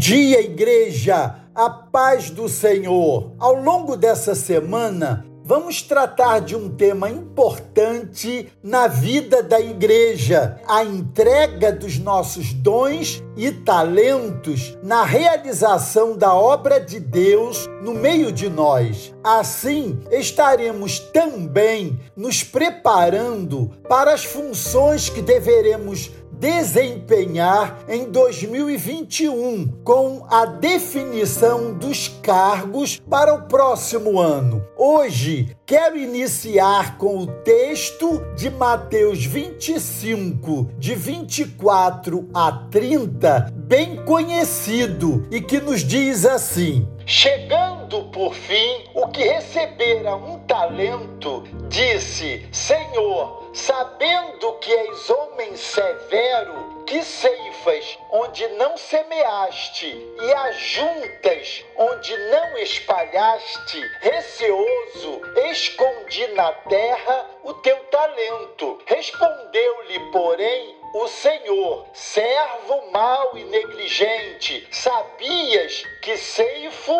dia, igreja! A paz do Senhor! Ao longo dessa semana, vamos tratar de um tema importante na vida da igreja: a entrega dos nossos dons e talentos na realização da obra de Deus no meio de nós. Assim, estaremos também nos preparando para as funções que deveremos desempenhar em 2021, com a definição dos cargos para o próximo ano. Hoje, quero iniciar com o texto de Mateus 25, de 24 a 30, bem conhecido e que nos diz assim: Chegando por fim, o que recebera um talento, disse: Senhor, sabendo que és homem severo, que ceifas onde não semeaste e ajuntas onde não espalhaste, receoso, escondi na terra o teu talento. Respondeu-lhe, porém, o Senhor, servo mau e negligente, sabias que ceifo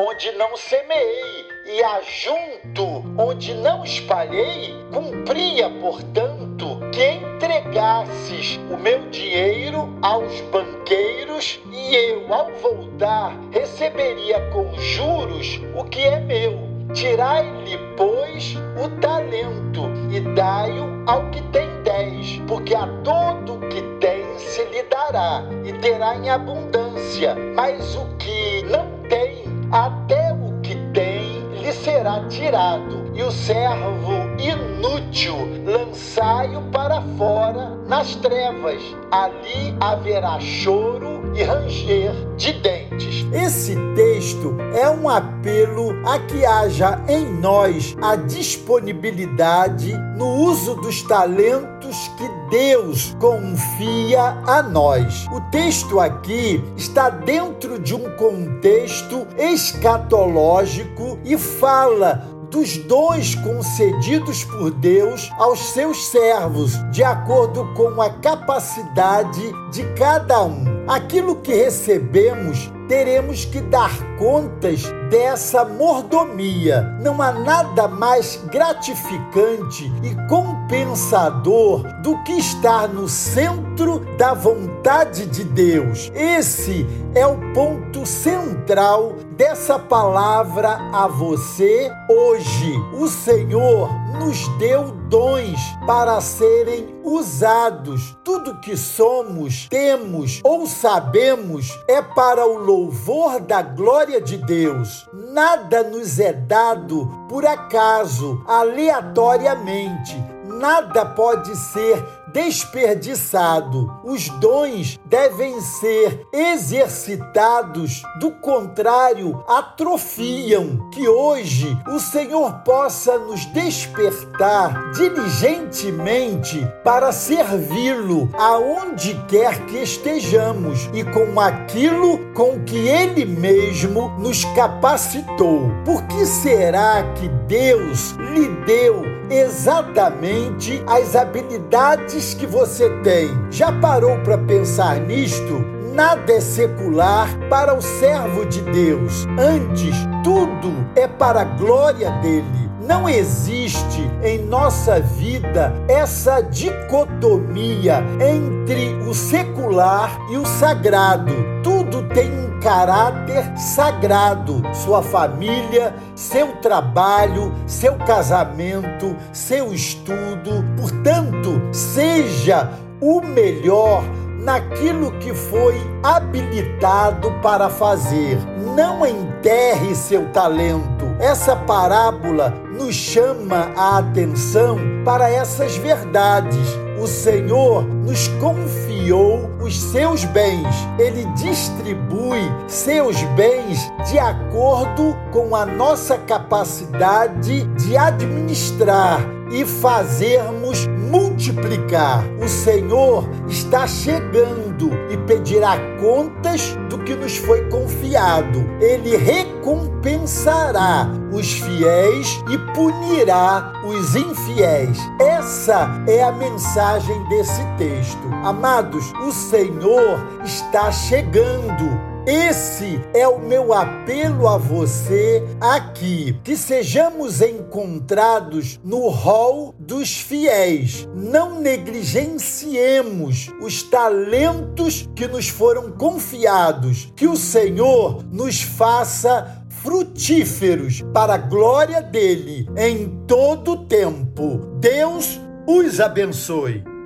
onde não semeei, e ajunto onde não espalhei, cumpria, portanto, que entregasses o meu dinheiro aos banqueiros, e eu, ao voltar, receberia com juros o que é meu. Tirai-lhe, pois, o talento e dai-o ao que tem dez, porque a todo que tem se lhe dará e terá em abundância, mas o que não tem até o que tem lhe será tirado, e o servo inútil lançai-o para fora nas trevas. Ali haverá choro e ranger de dentes. Esse texto é um apelo a que haja em nós a disponibilidade no uso dos talentos que Deus confia a nós. O texto aqui está dentro de um contexto escatológico e fala dos dons concedidos por Deus aos seus servos, de acordo com a capacidade de cada um. Aquilo que recebemos teremos que dar contas dessa mordomia. Não há nada mais gratificante e compensador do que estar no centro da vontade de Deus. Esse é o ponto central dessa palavra a você hoje. O Senhor nos deu dons para serem usados. Tudo que somos, temos ou sabemos é para o louvor da glória de Deus. Nada nos é dado por acaso, aleatoriamente. Nada pode ser desperdiçado. Os dons devem ser exercitados, do contrário, atrofiam. Que hoje o Senhor possa nos despertar diligentemente para servi-lo aonde quer que estejamos e com aquilo com que ele mesmo nos capacitou. Por que será que Deus lhe deu exatamente as habilidades que você tem. Já parou para pensar nisto? Nada é secular para o servo de Deus. Antes, tudo é para a glória dele. Não existe em nossa vida essa dicotomia entre o secular e o sagrado. Tudo tem um caráter sagrado. Sua família, seu trabalho, seu casamento, seu estudo. Portanto, seja o melhor naquilo que foi habilitado para fazer. Não enterre seu talento. Essa parábola nos chama a atenção para essas verdades. O Senhor nos confiou os seus bens. Ele distribui seus bens de acordo com a nossa capacidade de administrar e fazermos multiplicar. O Senhor está chegando e pedirá contas do que nos foi confiado. Ele recompensará os fiéis e punirá os infiéis. Essa é a mensagem desse texto. Amados, o Senhor está chegando Esse é o meu apelo a você aqui, que sejamos encontrados no rol dos fiéis. Não negligenciemos os talentos que nos foram confiados. Que o Senhor nos faça frutíferos para a glória dele em todo tempo. Deus os abençoe.